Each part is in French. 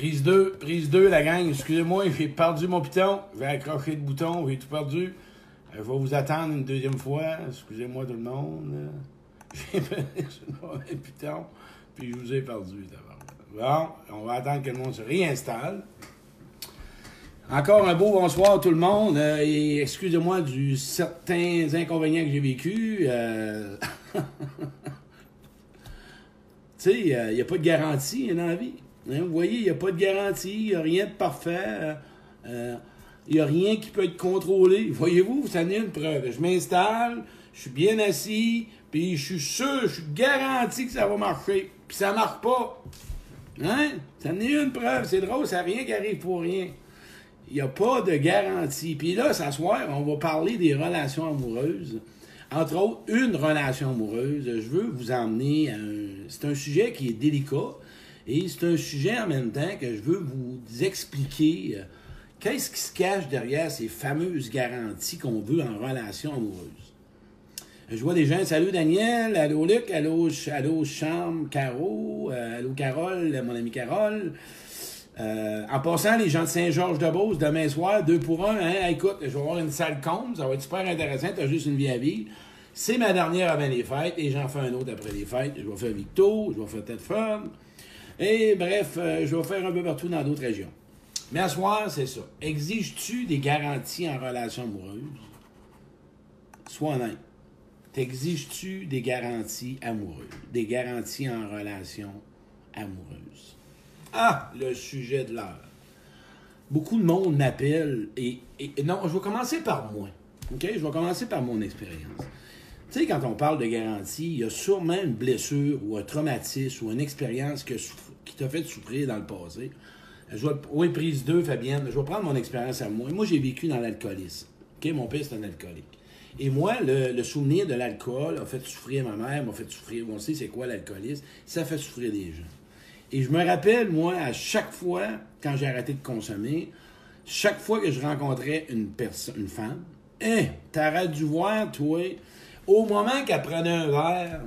Prise 2, prise 2, la gang. Excusez-moi, j'ai perdu mon piton. J'ai accroché le bouton, j'ai tout perdu. Euh, Je vais vous attendre une deuxième fois. Excusez-moi tout le monde. J'ai perdu mon piton, puis je vous ai perdu d'abord. Bon, on va attendre que le monde se réinstalle. Encore un beau bonsoir tout le monde. Euh, et excusez-moi du certains inconvénients que j'ai vécu. Euh... tu sais, il n'y a pas de garantie dans la vie. Hein, vous voyez, il n'y a pas de garantie, il n'y a rien de parfait. Il n'y a rien qui peut être contrôlé. Voyez-vous, ça n'est une preuve. Je m'installe, je suis bien assis, puis je suis sûr, je suis garanti que ça va marcher. Puis ça marche pas. Hein? Ça n'est une preuve. C'est drôle, ça n'a rien qui arrive pour rien. Il n'y a pas de garantie. Puis là, ce soir, on va parler des relations amoureuses. Entre autres, une relation amoureuse. Je veux vous emmener à un... C'est un sujet qui est délicat. Et c'est un sujet en même temps que je veux vous expliquer euh, qu'est-ce qui se cache derrière ces fameuses garanties qu'on veut en relation amoureuse? Je vois des gens, salut Daniel, allô Luc, allô, allô Charme, Caro, euh, allô Carole, mon ami Carole. Euh, en passant, les gens de Saint-Georges-de-Beauce, demain soir, deux pour un, hein, écoute, je vais avoir une salle comble, ça va être super intéressant, t'as juste une vie à vivre. C'est ma dernière avant les fêtes, et j'en fais un autre après les fêtes. Je vais faire Victo, je vais faire Tête Fun. Et bref, euh, je vais faire un peu partout dans d'autres régions. Mais à ce soir, c'est ça. Exiges-tu des garanties en relation amoureuse? Sois honnête. T'exiges-tu des garanties amoureuses? Des garanties en relation amoureuse? Ah, le sujet de l'heure. Beaucoup de monde m'appelle et, Non, je vais commencer par moi. OK? Je vais commencer par mon expérience. Tu sais, quand on parle de garantie, il y a sûrement une blessure ou un traumatisme ou une expérience que, qui t'a fait souffrir dans le passé. Je vais, oui, prise 2, Fabienne. Je vais prendre mon expérience à moi. Moi, j'ai vécu dans l'alcoolisme. Mon père, c'est un alcoolique. Et moi, le, souvenir de l'alcool a fait souffrir ma mère, m'a fait souffrir. On sait c'est quoi l'alcoolisme. Ça fait souffrir des gens. Et je me rappelle, moi, à chaque fois, quand j'ai arrêté de consommer, chaque fois que je rencontrais une personne, une femme, hein, t'aurais dû voir, toi, au moment qu'elle prenait un verre,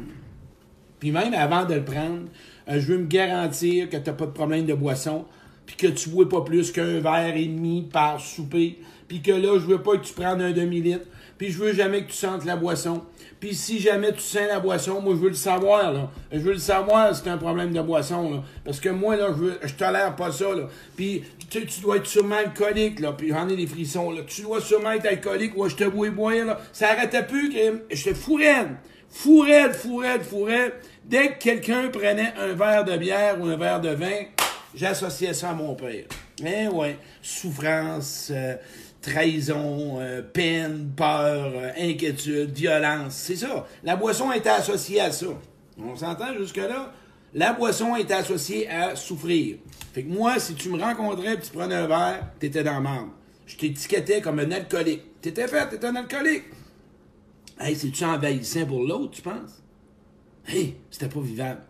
puis même avant de le prendre, euh, je veux me garantir que t'as pas de problème de boisson, puis que tu bois pas plus qu'un verre et demi par souper, puis que là, je veux pas que tu prennes un demi-litre, puis je veux jamais que tu sentes la boisson. Puis si jamais tu sens la boisson, moi, je veux le savoir, là. Je veux le savoir si t'as un problème de boisson, là. Parce que moi, là, je, veux, je tolère pas ça, là. Puis tu, tu dois être sûrement alcoolique, là. Puis j'en ai des frissons, là. Tu dois sûrement être alcoolique, ou je te bois boire, là. Ça arrêtait plus que j'étais fou raide. Fou raide, Dès que quelqu'un prenait un verre de bière ou un verre de vin, j'associais ça à mon père. Eh ouais, souffrance, euh, trahison, euh, peine, peur, euh, inquiétude, violence. C'est ça. La boisson était associée à ça. On s'entend jusque-là? La boisson était associée à souffrir. Fait que moi, si tu me rencontrais et tu prenais un verre, t'étais dans le. Je t'étiquetais comme un alcoolique. T'étais fait, t'étais un alcoolique. Hey, c'est-tu envahissant pour l'autre, tu penses? Hey, c'était pas vivable.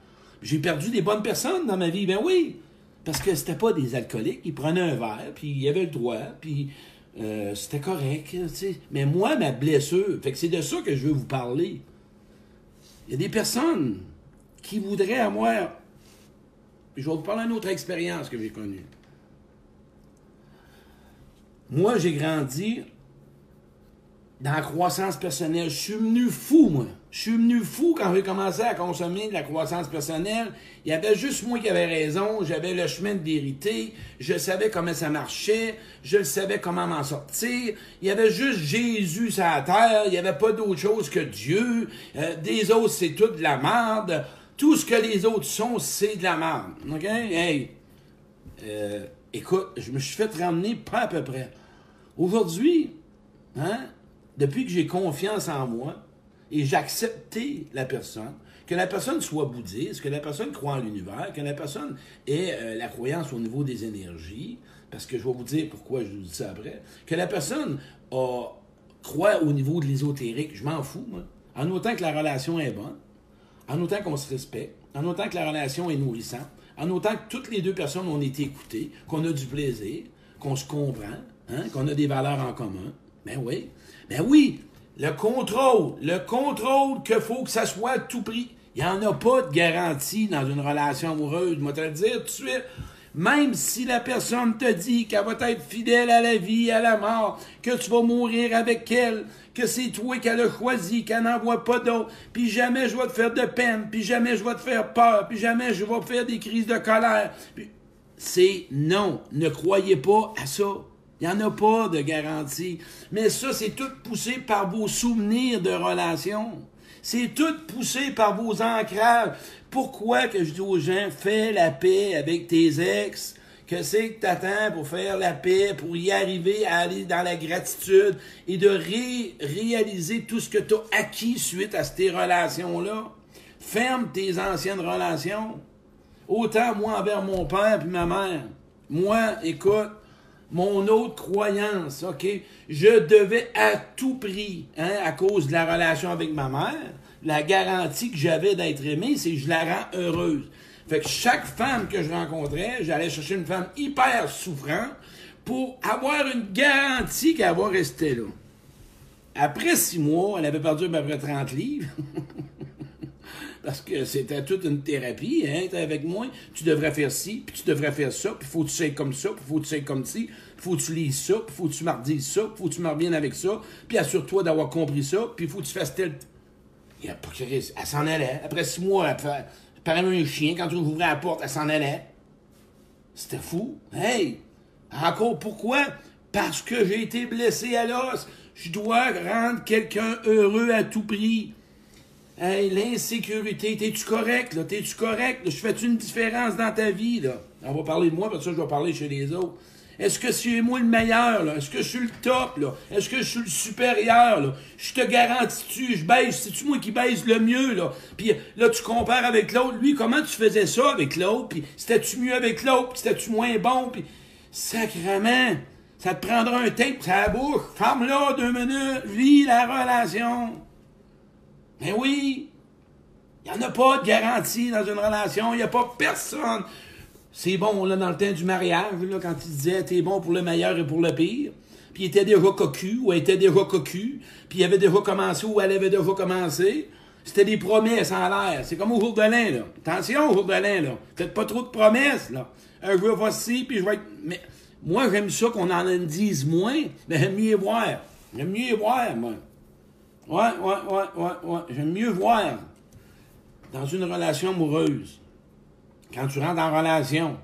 J'ai perdu des bonnes personnes dans ma vie. Ben oui, parce que c'était pas des alcooliques. Ils prenaient un verre, puis ils avaient le droit, puis euh, c'était correct. Mais moi, ma blessure, c'est de ça que je veux vous parler. Il y a des personnes qui voudraient avoir. Je vais vous parler d'une autre expérience que j'ai connue. Moi, j'ai grandi dans la croissance personnelle. Je suis venu fou, moi. Je suis venu fou quand j'ai commencé à consommer de la croissance personnelle. Il y avait juste moi qui avais raison. J'avais le chemin de vérité. Je savais comment ça marchait. Je savais comment m'en sortir. Il y avait juste Jésus sur la terre. Il n'y avait pas d'autre chose que Dieu. Euh, des autres, c'est toute de la merde. Tout ce que les autres sont, c'est de la merde. OK? Hey! Euh, écoute, je me suis fait ramener pas à peu près. Aujourd'hui, hein? depuis que j'ai confiance en moi et j'ai accepté la personne, que la personne soit bouddhiste, que la personne croit en l'univers, que la personne ait euh, la croyance au niveau des énergies, parce que je vais vous dire pourquoi je vous dis ça après, que la personne croit au niveau de l'ésotérique, je m'en fous, moi, en autant que la relation est bonne, en autant qu'on se respecte, en autant que la relation est nourrissante, en autant que toutes les deux personnes ont été écoutées, qu'on a du plaisir, qu'on se comprend, hein, qu'on a des valeurs en commun. Ben oui. Ben oui, le contrôle, le contrôle qu'il faut que ça soit à tout prix. Il n'y en a pas de garantie dans une relation amoureuse. Vais te le dire tout de suite. Même si la personne te dit qu'elle va être fidèle à la vie, à la mort, que tu vas mourir avec elle, que c'est toi qu'elle a choisi, qu'elle n'en voit pas d'autre, puis jamais je vais te faire de peine, puis jamais je vais te faire peur, puis jamais je vais faire des crises de colère. C'est non, ne croyez pas à ça. Il n'y en a pas de garantie. Mais ça, c'est tout poussé par vos souvenirs de relations. C'est tout poussé par vos ancrages. Pourquoi que je dis aux gens, fais la paix avec tes ex? Que c'est que t'attends pour faire la paix, pour y arriver à aller dans la gratitude et de réaliser tout ce que tu as acquis suite à ces relations-là? Ferme tes anciennes relations. Autant moi envers mon père puis ma mère. Moi, écoute, mon autre croyance, OK? Je devais à tout prix, hein, à cause de la relation avec ma mère, la garantie que j'avais d'être aimé, c'est que je la rends heureuse. Fait que chaque femme que je rencontrais, j'allais chercher une femme hyper souffrante pour avoir une garantie qu'elle va rester là. Après six mois, elle avait perdu à peu près 30 livres. parce que c'était toute une thérapie, hein, t'es avec moi, tu devrais faire ci, puis tu devrais faire ça, puis faut que tu sois comme ça, puis faut que tu sois comme ci, faut que tu lises ça, puis faut que tu mardises ça, puis faut que tu me reviennes avec ça, puis assure-toi d'avoir compris ça, puis faut que tu fasses tel... Il a pas elle s'en allait. Après six mois, elle fait... pareil un chien, quand tu ouvrais la porte, elle s'en allait. C'était fou. Hey! Encore pourquoi? Parce que j'ai été blessé à l'os. Je dois rendre quelqu'un heureux à tout prix. Hey, l'insécurité, t'es-tu correct, là? T'es-tu correct? Je fais une différence dans ta vie, là? On va parler de moi, parce que je vais parler chez les autres. Est-ce que c'est moi le meilleur? Est-ce que je suis le top? Est-ce que je suis le supérieur? Je te garantis-tu, je baisse, c'est-tu moi qui baisse le mieux, là? Puis là, tu compares avec l'autre. Lui, comment tu faisais ça avec l'autre? Puis c'était-tu mieux avec l'autre? Puis c'était-tu moins bon? Puis sacrement, ça te prendra un tape ça bouche. Ferme-la deux minutes. Vis la relation. Ben oui, il n'y en a pas de garantie dans une relation. Il n'y a pas personne. C'est bon, là, dans le temps du mariage, là, quand il disait t'es bon pour le meilleur et pour le pire. Puis il était déjà cocu, ou elle était déjà cocu, puis il avait déjà commencé, ou elle avait déjà commencé. C'était des promesses en l'air. C'est comme au jour de l'an, là. Attention au jour de l'an, là. Faites pas trop de promesses, là. Un jour, voici, puis je vais être... Mais moi, j'aime ça qu'on en dise moins, mais j'aime mieux voir. J'aime mieux voir, moi. Ouais, ouais, ouais, ouais, ouais. J'aime mieux voir dans une relation amoureuse, quand tu rentres en relation,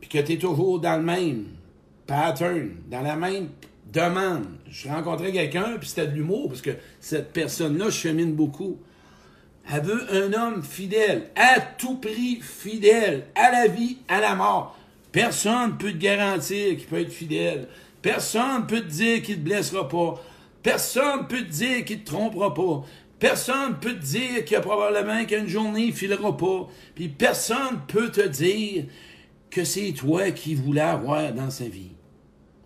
puis que tu es toujours dans le même pattern, dans la même demande. Je rencontrais quelqu'un, puis c'était de l'humour, parce que cette personne-là chemine beaucoup. Elle veut un homme fidèle, à tout prix fidèle, à la vie, à la mort. Personne ne peut te garantir qu'il peut être fidèle. Personne ne peut te dire qu'il ne te blessera pas. Personne ne peut te dire qu'il ne te trompera pas. Personne ne peut te dire qu'il y a probablement qu'une journée il filera pas. Puis personne ne peut te dire que c'est toi qui voulais avoir dans sa vie.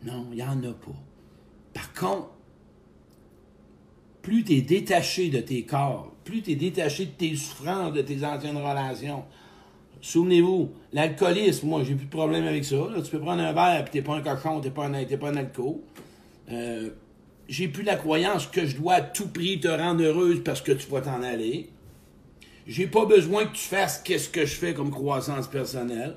Non, il n'y en a pas. Par contre, plus tu es détaché de tes corps, plus tu es détaché de tes souffrances, de tes anciennes relations. Souvenez-vous, l'alcoolisme, moi, j'ai plus de problème avec ça. tu peux prendre un verre, puis t'es pas un cochon, t'es pas pas un alcool. Euh, j'ai plus la croyance que je dois à tout prix te rendre heureuse parce que tu vas t'en aller. J'ai pas besoin que tu fasses qu'est-ce que je fais comme croissance personnelle.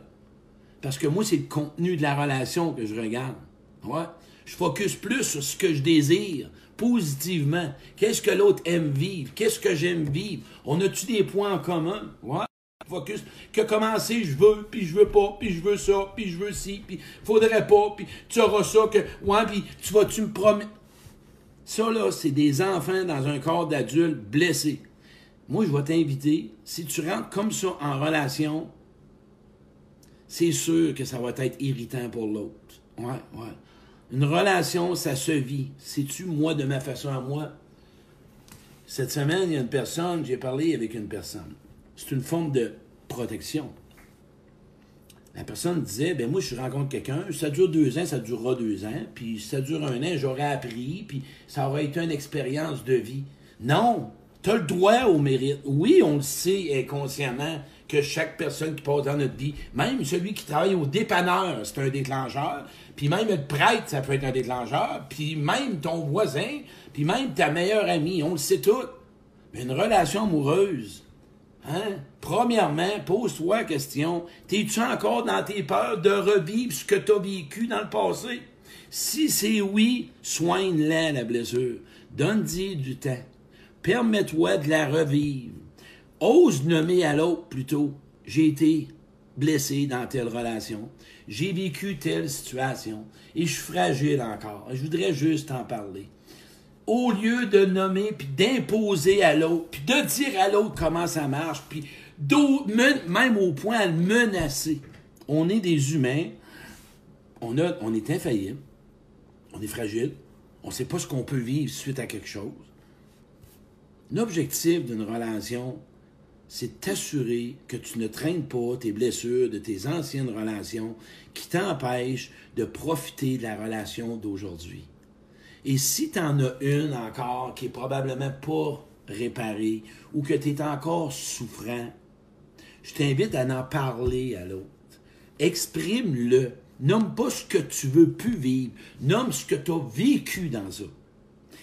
Parce que moi, c'est le contenu de la relation que je regarde. Ouais. Je focus plus sur ce que je désire, positivement. Qu'est-ce que l'autre aime vivre? Qu'est-ce que j'aime vivre? On a-tu des points en commun? Ouais. Focus. Que commencer, je veux, puis je veux pas, puis je veux ça, puis je veux ci, puis faudrait pas, puis tu auras ça, que, ouais, puis tu vas-tu me promettre. Ça, là, c'est des enfants dans un corps d'adulte blessés. Moi, je vais t'inviter, si tu rentres comme ça en relation, c'est sûr que ça va être irritant pour l'autre. Ouais, ouais. Une relation, ça se vit. Sais-tu, moi, de ma façon à moi? Cette semaine, il y a une personne, j'ai parlé avec une personne. C'est une forme de protection. La personne disait, ben moi, je rencontre quelqu'un, ça dure deux ans, ça durera deux ans, puis ça dure un an, j'aurais appris, puis ça aurait été une expérience de vie. Non, tu as le droit au mérite. Oui, on le sait inconsciemment que chaque personne qui passe dans notre vie, même celui qui travaille au dépanneur, c'est un déclencheur, puis même être prêtre, ça peut être un déclencheur, puis même ton voisin, puis même ta meilleure amie, on le sait tout. Une relation amoureuse, Hein? Premièrement, pose-toi la question, t'es-tu encore dans tes peurs de revivre ce que tu as vécu dans le passé? Si c'est oui, soigne-la, la blessure. Donne-y du temps. Permets-toi de la revivre. Ose nommer à l'autre plutôt. J'ai été blessé dans telle relation. J'ai vécu telle situation. Et je suis fragile encore. Je voudrais juste en parler au lieu de nommer, puis d'imposer à l'autre, puis de dire à l'autre comment ça marche, puis même au point de menacer. On est des humains, on, est infaillible, on est fragile, on ne sait pas ce qu'on peut vivre suite à quelque chose. L'objectif d'une relation, c'est t'assurer que tu ne traînes pas tes blessures de tes anciennes relations qui t'empêchent de profiter de la relation d'aujourd'hui. Et si tu en as une encore qui est probablement pas réparée ou que tu es encore souffrant, je t'invite à en parler à l'autre. Exprime-le. Nomme pas ce que tu veux plus vivre. Nomme ce que tu as vécu dans ça.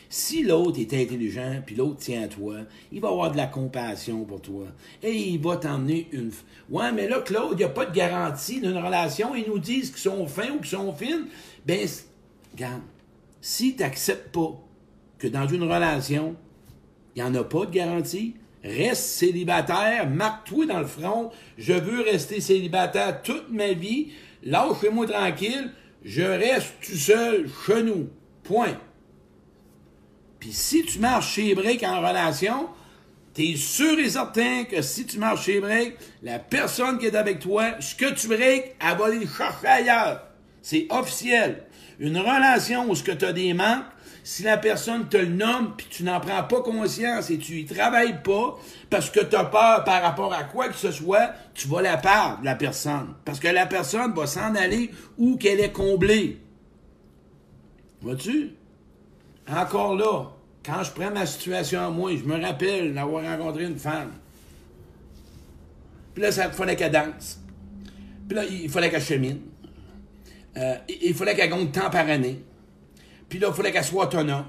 Si l'autre est intelligent, puis l'autre tient à toi, il va avoir de la compassion pour toi. Et il va t'emmener une... Ouais, mais là, Claude, il n'y a pas de garantie d'une relation. Ils nous disent qu'ils sont fins ou qu'ils sont fines. Ben, regarde, si tu n'acceptes pas que dans une relation, il n'y en a pas de garantie, reste célibataire, marque-toi dans le front, je veux rester célibataire toute ma vie, lâchez-moi tranquille, je reste tout seul chez nous. Point. Puis si tu marches chez Brick en relation, tu es sûr et certain que si tu marches chez Brick, la personne qui est avec toi, ce que tu breaks, elle va aller chercher ailleurs. C'est officiel. Une relation où ce que tu as des manques, si la personne te le nomme puis tu n'en prends pas conscience et tu y travailles pas parce que tu as peur par rapport à quoi que ce soit, tu vas la perdre, la personne. Parce que la personne va s'en aller où qu'elle est comblée. Vois-tu? Encore là, quand je prends ma situation à moi, je me rappelle d'avoir rencontré une femme. Puis là, ça fallait qu'elle danse. Puis là, il fallait qu'elle chemine. Euh, il fallait qu'elle gagne temps par année. Puis là, il fallait qu'elle soit autonome.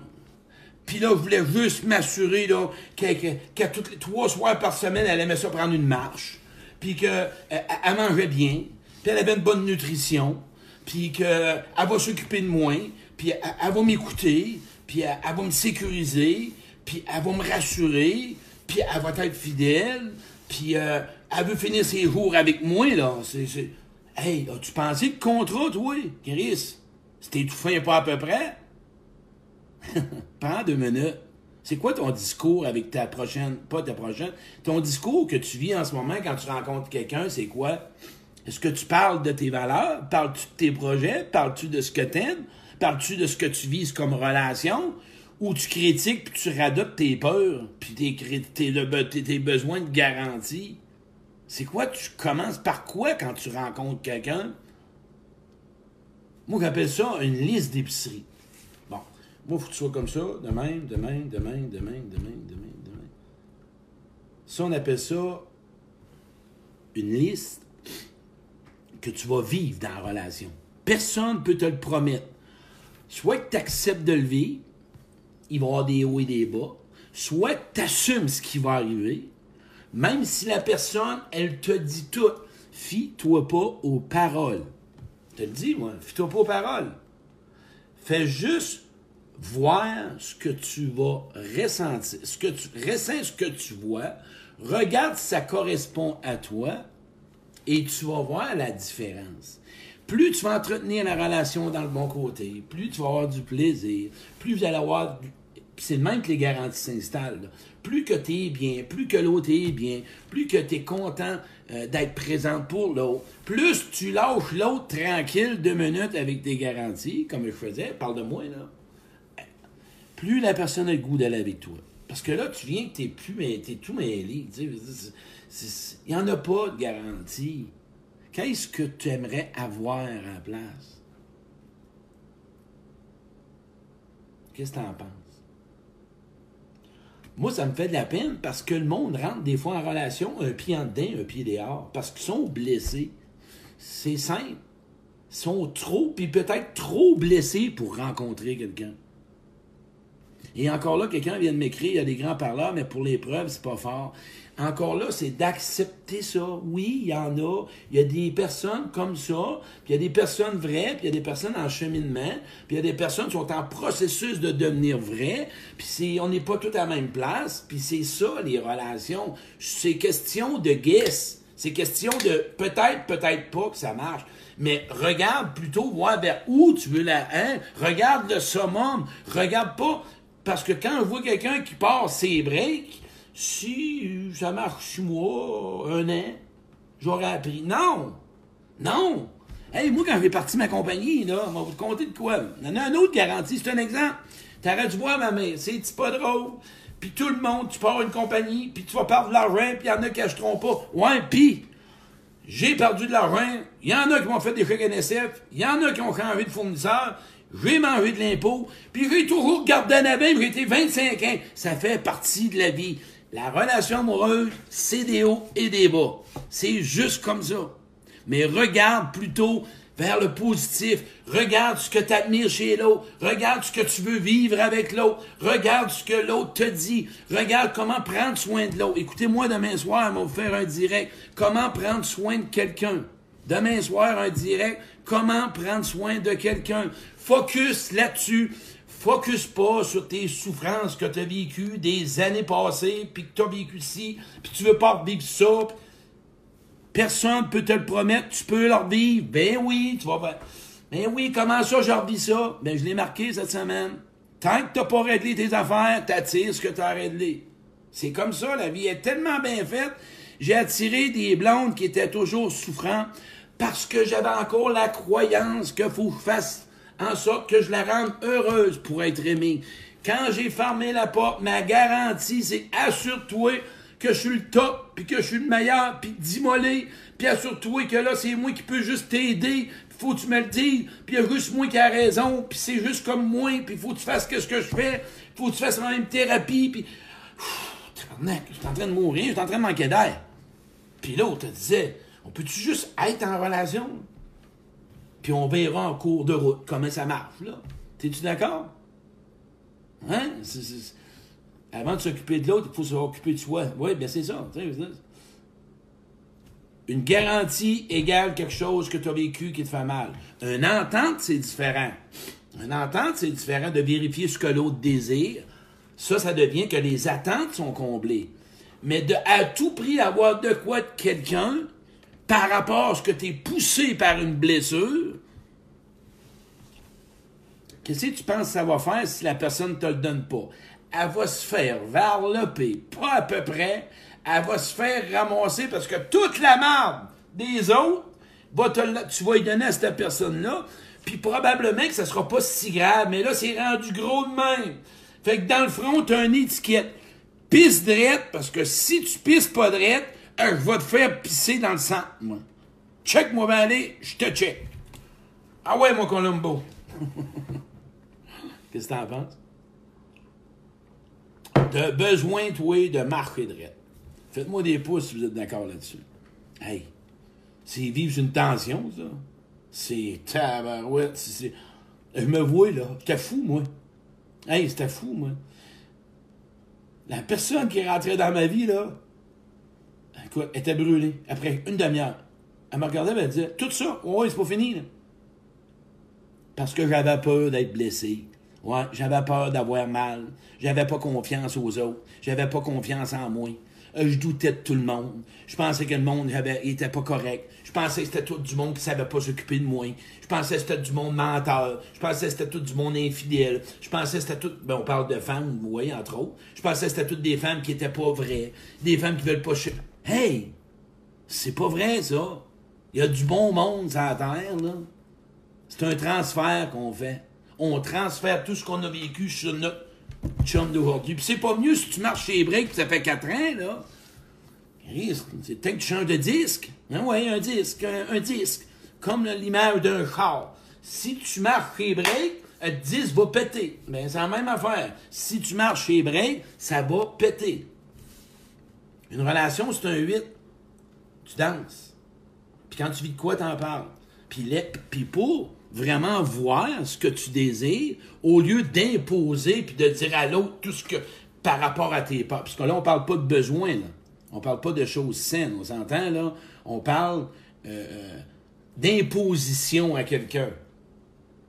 Puis là, je voulais juste m'assurer qu'à toutes les trois soirs par semaine, elle aimait ça prendre une marche. Puis qu'elle euh, mangeait bien. Puis elle avait une bonne nutrition. Puis qu'elle va s'occuper de moi. Puis elle, va m'écouter. Puis elle, va me sécuriser. Puis elle va me rassurer. Puis elle va être fidèle. Puis euh, elle veut finir ses jours avec moi, là. C'est Hey, as-tu pensé que contrat, toi, Chris? C'était tout fin pas à peu près? Prends deux minutes. C'est quoi ton discours avec ta prochaine, pas ta prochaine, ton discours que tu vis en ce moment quand tu rencontres quelqu'un, c'est quoi? Est-ce que tu parles de tes valeurs? Parles-tu de tes projets? Parles-tu de ce que t'aimes? Parles-tu de ce que tu vises comme relation? Ou tu critiques puis tu radotes tes peurs puis tes, tes besoins de garantie? C'est quoi? Tu commences par quoi quand tu rencontres quelqu'un? Moi, j'appelle ça une liste d'épicerie. Bon. Moi, il faut que tu sois comme ça, de même, de même, de même, de même, de même, de même, de même. Ça, on appelle ça une liste que tu vas vivre dans la relation. Personne ne peut te le promettre. Soit que tu acceptes de le vivre, il va y avoir des hauts et des bas, soit que tu assumes ce qui va arriver, même si la personne, elle te dit tout, fie-toi pas aux paroles. Je te le dis, moi, fie-toi pas aux paroles. Fais juste voir ce que tu vas ressentir, ce que tu ressens ce que tu vois, regarde si ça correspond à toi et tu vas voir la différence. Plus tu vas entretenir la relation dans le bon côté, plus tu vas avoir du plaisir, plus vous allez avoir c'est le même que les garanties s'installent. Plus que tu es bien, plus que l'autre est bien, plus que tu es content euh, d'être présent pour l'autre, plus tu lâches l'autre tranquille deux minutes avec tes garanties, comme je faisais, parle de moi, là, plus la personne a le goût d'aller avec toi. Parce que là, tu viens que tu es, plus, es tout mêlé. Il n'y en a pas de garantie. Qu'est-ce que tu aimerais avoir en place? Qu'est-ce que tu en penses? Moi, ça me fait de la peine parce que le monde rentre des fois en relation un pied en dedans, un pied dehors, parce qu'ils sont blessés. C'est simple. Ils sont trop, puis peut-être trop blessés pour rencontrer quelqu'un. Et encore là, quelqu'un vient de m'écrire, il y a des grands parleurs, mais pour les preuves, c'est pas fort. Encore là, c'est d'accepter ça. Oui, il y en a. Il y a des personnes comme ça, puis il y a des personnes vraies, puis il y a des personnes en cheminement, puis il y a des personnes qui sont en processus de devenir vraies, puis on n'est pas tous à la même place, puis c'est ça, les relations. C'est question de guess. C'est question de peut-être, peut-être pas que ça marche. Mais regarde plutôt voir vers où tu veux la hein? Regarde le summum. Regarde pas. Parce que quand on voit quelqu'un qui part ses breaks, si ça marche six mois, un an, j'aurais appris. Non! Non! Hey, moi, quand j'ai parti ma compagnie, là, on va vous compter de quoi? Il y en a un autre garantie, c'est un exemple. T'aurais dû voir ma mère, c'est pas drôle. Puis tout le monde, tu pars une compagnie, puis tu vas perdre de l'argent, puis il y en a qui achèteront pas. Ouais, puis j'ai perdu de l'argent, il y en a qui m'ont fait des chèques NSF, il y en a qui ont changé de fournisseur, j'ai mangé de l'impôt, puis j'ai toujours gardé la même, j'ai été 25 ans. Ça fait partie de la vie. La relation amoureuse, c'est des hauts et des bas. C'est juste comme ça. Mais regarde plutôt vers le positif. Regarde ce que tu admires chez l'autre. Regarde ce que tu veux vivre avec l'autre. Regarde ce que l'autre te dit. Regarde comment prendre soin de l'autre. Écoutez-moi demain soir, on va vous faire un direct. Comment prendre soin de quelqu'un? Demain soir, un direct. Comment prendre soin de quelqu'un? Focus là-dessus. Focus pas sur tes souffrances que tu as vécues des années passées, puis que tu as vécu ci, puis tu veux pas vivre ça. Personne ne peut te le promettre, tu peux leur vivre. Ben oui, tu vas faire. Ben oui, comment ça, je revis ça? Ben je l'ai marqué cette semaine. Tant que t'as pas réglé tes affaires, t'attires ce que tu as réglé. C'est comme ça, la vie est tellement bien faite. J'ai attiré des blondes qui étaient toujours souffrantes parce que j'avais encore la croyance qu'il faut que je fasse en sorte que je la rende heureuse pour être aimée. Quand j'ai fermé la porte, ma garantie, c'est assure-toi que je suis le top, puis que je suis le meilleur, puis dis-moi puis assure-toi que là, c'est moi qui peux juste t'aider, faut que tu me le dises, puis il y a juste moi qui a raison, puis c'est juste comme moi, puis faut que tu fasses ce que je fais, faut que tu fasses la même thérapie, puis... Je suis en train de mourir, je suis en train de manquer d'air. Puis l'autre disait, on peut-tu juste être en relation? Puis on verra en cours de route comment ça marche, là. T'es-tu d'accord? Hein? Avant de s'occuper de l'autre, il faut s'occuper de soi. Oui, bien c'est ça. Une garantie égale quelque chose que tu as vécu qui te fait mal. Une entente, c'est différent. Une entente, c'est différent de vérifier ce que l'autre désire. Ça, ça devient que les attentes sont comblées. Mais de à tout prix avoir de quoi de quelqu'un, par rapport à ce que tu es poussé par une blessure, qu'est-ce que tu penses que ça va faire si la personne ne te le donne pas? Elle va se faire varloper, pas à peu près. Elle va se faire ramasser parce que toute la merde des autres, va te, tu vas y donner à cette personne-là. Puis probablement que ça sera pas si grave, mais là, c'est rendu gros de même. Fait que dans le front, tu as une étiquette. Pisse drette, parce que si tu pisses pas drette, je vais te faire pisser dans le sang, moi. Check, moi, ben aller, je te check. Ah ouais, mon Colombo. Qu'est-ce que t'en penses? De besoin, toi, de marcher de Faites-moi des pouces si vous êtes d'accord là-dessus. Hey, c'est vivre une tension, ça. C'est tabarouette. C'est... Je me vois, là. J'étais fou, moi. Hey, c'était fou, moi. La personne qui est rentrée dans ma vie, là, écoute, était brûlée après une demi-heure. Elle me regardait et elle disait Tout ça, ouais, c'est pas fini. Là. Parce que j'avais peur d'être blessé. Ouais, j'avais peur d'avoir mal. J'avais pas confiance aux autres. J'avais pas confiance en moi. Euh, je doutais de tout le monde. Je pensais que le monde avait, était pas correct. Je pensais que c'était tout du monde qui savait pas s'occuper de moi. Je pensais que c'était du monde menteur. Je pensais que c'était tout du monde infidèle. Je pensais que c'était tout. Ben, on parle de femmes, oui, entre autres. Je pensais que c'était toutes des femmes qui étaient pas vraies. Des femmes qui veulent pas. Hey! C'est pas vrai, ça. Il y a du bon monde sur la terre, là. C'est un transfert qu'on fait. On transfère tout ce qu'on a vécu sur notre chum d'aujourd'hui. Puis c'est pas mieux si tu marches chez Break ça fait 4 ans, là. C'est peut-être que tu changes de disque. Hein, oui, un disque, un, disque. Comme l'image d'un char. Si tu marches chez Break, le disque va péter. Ben, c'est la même affaire. Si tu marches chez Break, ça va péter. Une relation, c'est un 8. Tu danses. Puis quand tu vis de quoi, t'en parles. puis, puis pour vraiment voir ce que tu désires, au lieu d'imposer puis de dire à l'autre tout ce que par rapport à tes peurs. Parce que là, on parle pas de besoin, là. On parle pas de choses saines, on s'entend, là. On parle euh, euh, d'imposition à quelqu'un.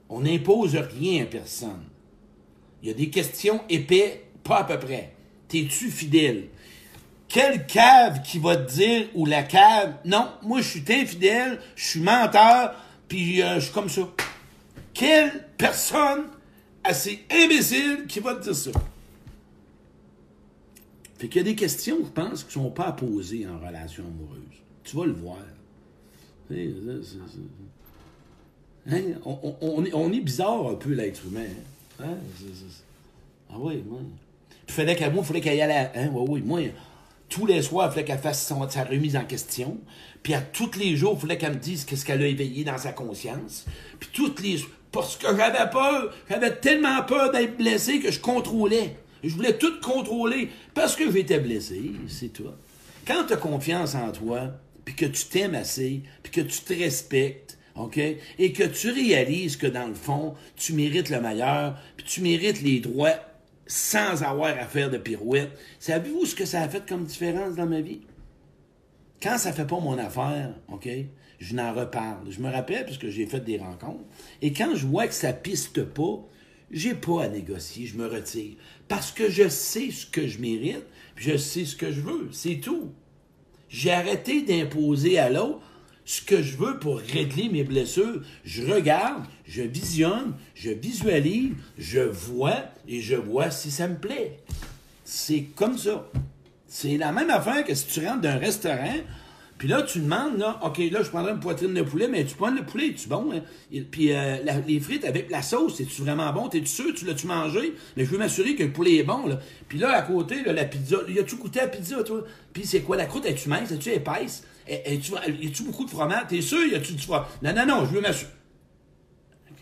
On n'impose rien à personne. Il y a des questions épais, pas à peu près. T'es-tu fidèle? Quelle cave qui va te dire, ou la cave, non, moi je suis infidèle, je suis menteur, puis euh, je suis comme ça. Quelle personne assez imbécile qui va te dire ça? Fait qu'il y a des questions, je pense, qui ne sont pas à poser en relation amoureuse. Tu vas le voir. Hein? On, est, bizarre un peu, l'être humain. Hein? Ah oui, moi. Puis fallait qu'à moi, il fallait qu'elle y aille Hein? Oui, oui, moi, tous les soirs, il fallait qu'elle fasse sa remise en question. Puis à tous les jours, il fallait qu'elle me dise qu'est-ce qu'elle a éveillé dans sa conscience. Puis toutes les... Parce que j'avais peur, j'avais tellement peur d'être blessé que je contrôlais. Je voulais tout contrôler parce que j'étais blessé, c'est toi. Quand tu as confiance en toi, puis que tu t'aimes assez, puis que tu te respectes, OK? Et que tu réalises que dans le fond, tu mérites le meilleur, puis tu mérites les droits sans avoir à faire de pirouette. Savez-vous ce que ça a fait comme différence dans ma vie? Quand ça fait pas mon affaire, OK? Je n'en reparle. Je me rappelle parce que j'ai fait des rencontres. Et quand je vois que ça piste pas, j'ai pas à négocier, je me retire. Parce que je sais ce que je mérite, je sais ce que je veux, c'est tout. J'ai arrêté d'imposer à l'autre ce que je veux pour régler mes blessures. Je regarde, je visionne, je visualise, je vois et je vois si ça me plaît. C'est comme ça. C'est la même affaire que si tu rentres d'un restaurant, puis là, tu demandes, là, OK, là, je prendrais une poitrine de poulet, mais tu prends le poulet, es-tu bon? Hein? puis euh, les frites avec la sauce, es-tu vraiment bon? T'es-tu sûr? Tu l'as-tu mangé? Mais je veux m'assurer que le poulet est bon, là. Puis là, à côté, la pizza, y a-tu goûté à la pizza, toi? Puis c'est quoi? La croûte, es-tu mince? Es-tu épaisse? Es-tu, y a-tu beaucoup de fromage? T'es sûr? Y a-tu du fromage? Non, non, non, je veux m'assurer.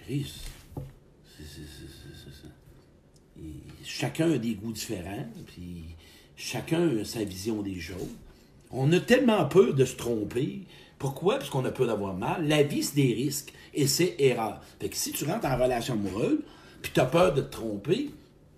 Chris, chacun a des goûts différents, puis chacun a sa vision des choses. On a tellement peur de se tromper. Pourquoi? Parce qu'on a peur d'avoir mal. La vie, c'est des risques et c'est erreur. Fait que si tu rentres en relation amoureuse, puis tu as peur de te tromper,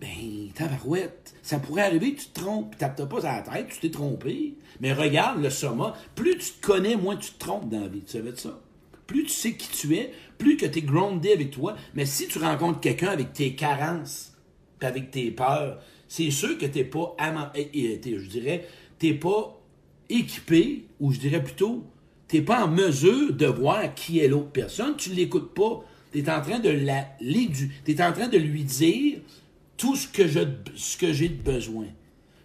ben, tabarouette. Ça pourrait arriver tu te trompes, tu n'as pas à la tête, tu t'es trompé. Mais regarde le sommet. Plus tu te connais, moins tu te trompes dans la vie. Tu savais de ça? Plus tu sais qui tu es, plus que tu es groundé avec toi. Mais si tu rencontres quelqu'un avec tes carences, avec tes peurs, c'est sûr que tu n'es pas, je dirais, tu n'es pas équipé, ou je dirais plutôt, tu n'es pas en mesure de voir qui est l'autre personne, tu ne l'écoutes pas. Tu es en train de la es en train de lui dire tout ce que je ce que j'ai de besoin.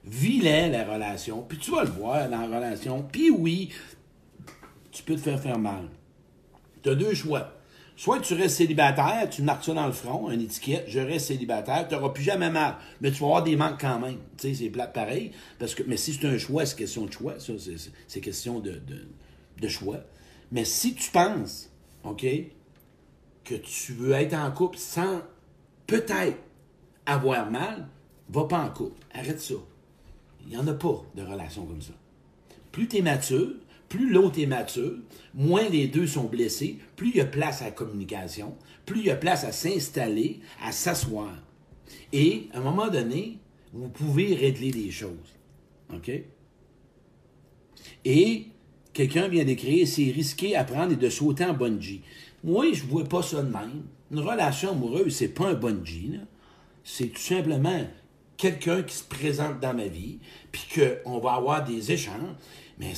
Vilain la relation, puis tu vas le voir dans la relation, puis oui, tu peux te faire faire mal. Tu as deux choix. Soit tu restes célibataire, tu marques ça dans le front, une étiquette, je reste célibataire, tu n'auras plus jamais mal. Mais tu vas avoir des manques quand même. Tu sais, c'est plate pareil. Parce que, mais si c'est un choix, c'est question de choix. Ça, c'est question de, de, choix. Mais si tu penses, OK, que tu veux être en couple sans peut-être avoir mal, va pas en couple. Arrête ça. Il n'y en a pas de relation comme ça. Plus tu es mature, plus l'autre est mature, moins les deux sont blessés, plus il y a place à la communication, plus il y a place à s'installer, à s'asseoir. Et à un moment donné, vous pouvez régler les choses. OK? Et quelqu'un vient d'écrire c'est risqué à prendre et de sauter en bungee. Moi, je ne vois pas ça de même. Une relation amoureuse, c'est pas un bungee. C'est tout simplement quelqu'un qui se présente dans ma vie, puis qu'on va avoir des échanges. Mais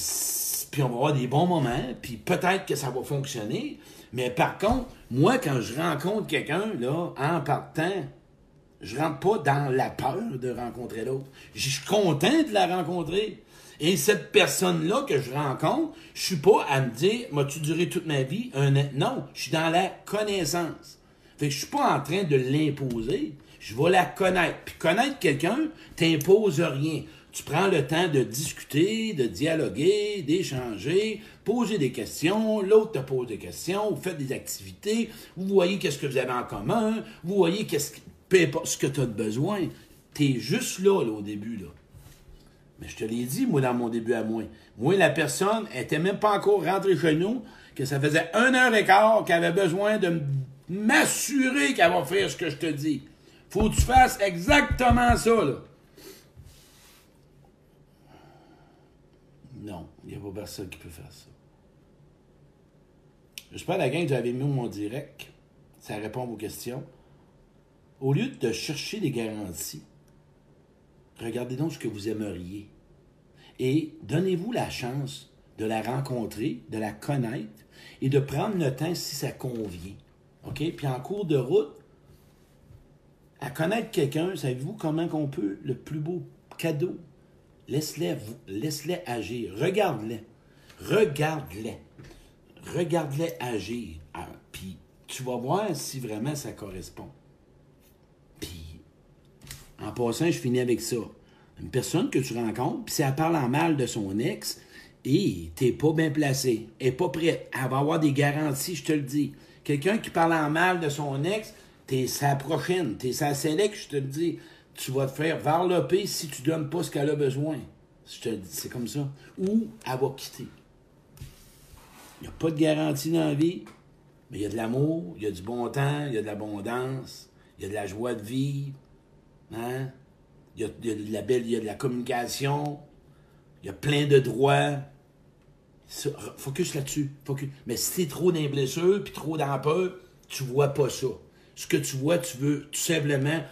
puis on va avoir des bons moments, puis peut-être que ça va fonctionner. Mais par contre, moi, quand je rencontre quelqu'un, là, en partant, je rentre pas dans la peur de rencontrer l'autre. Je suis content de la rencontrer. Et cette personne-là que je rencontre, je suis pas à me dire, m'as-tu duré toute ma vie? Un... Non, je suis dans la connaissance. Fait que je suis pas en train de l'imposer. Je vais la connaître. Puis connaître quelqu'un, t'impose rien. Tu prends le temps de discuter, de dialoguer, d'échanger, poser des questions, l'autre te pose des questions, vous faites des activités, vous voyez qu'est-ce que vous avez en commun, vous voyez qu'est-ce ce que tu as de besoin. Tu es juste là, là, au début. Là. Mais je te l'ai dit, moi, dans mon début à moi. Moi, la personne n'était même pas encore rentrée chez nous. que ça faisait un heure et quart qu'elle avait besoin de m'assurer qu'elle va faire ce que je te dis. Faut que tu fasses exactement ça, là. Non, il n'y a pas personne qui peut faire ça. J'espère, la gang, que avez mis mon direct. Ça répond à vos questions. Au lieu de chercher des garanties, regardez donc ce que vous aimeriez. Et donnez-vous la chance de la rencontrer, de la connaître et de prendre le temps si ça convient. OK? Puis en cours de route, à connaître quelqu'un, savez-vous comment qu'on peut, le plus beau cadeau, laisse-les laisse agir. Regarde-les. Regarde-les. Regarde-les agir. Ah, puis tu vas voir si vraiment ça correspond. Puis, en passant, je finis avec ça. Une personne que tu rencontres, puis si elle parle en mal de son ex, et t'es pas bien placé, elle n'est pas prête, elle va avoir des garanties, je te le dis. Quelqu'un qui parle en mal de son ex, t'es sa prochaine, t'es sa sélection, je te le dis. Tu vas te faire varloper si tu donnes pas ce qu'elle a besoin. Je te dis, c'est comme ça. Ou elle va quitter. Il n'y a pas de garantie dans la vie, mais il y a de l'amour, il y a du bon temps, il y a de l'abondance, il y a de la joie de vivre. Hein? Il, y a, de la belle, y a de la communication, il y a plein de droits. Focus là-dessus. Mais si t'es trop dans les puis trop dans la peur, tu vois pas ça. Ce que tu vois, tu veux tout simplement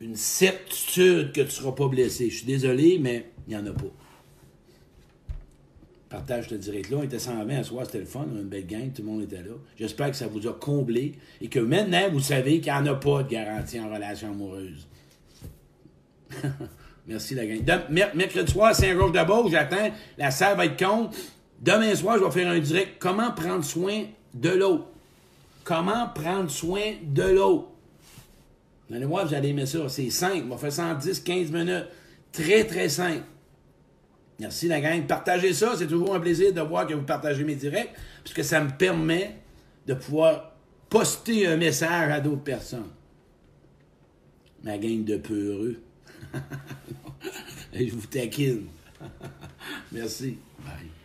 une certitude que tu ne seras pas blessé. Je suis désolé, mais il n'y en a pas. Partage te direct là. On était 120 à soir, c'était le fun, une belle gang, tout le monde était là. J'espère que ça vous a comblé et que maintenant, vous savez qu'il n'y en a pas de garantie en relation amoureuse. Merci la gang. mercredi soir, Saint-Georges de Beauce, j'attends. La salle va être con. Demain soir, je vais faire un direct. Comment prendre soin de l'eau? Comment prendre soin de l'eau? Vous allez voir, vous allez aimer ça. C'est simple. On va faire 110, 15 minutes. Très, très simple. Merci la gang. Partagez ça. C'est toujours un plaisir de voir que vous partagez mes directs, puisque ça me permet de pouvoir poster un message à d'autres personnes. Ma gang de peureux. je vous taquine. Merci. Bye.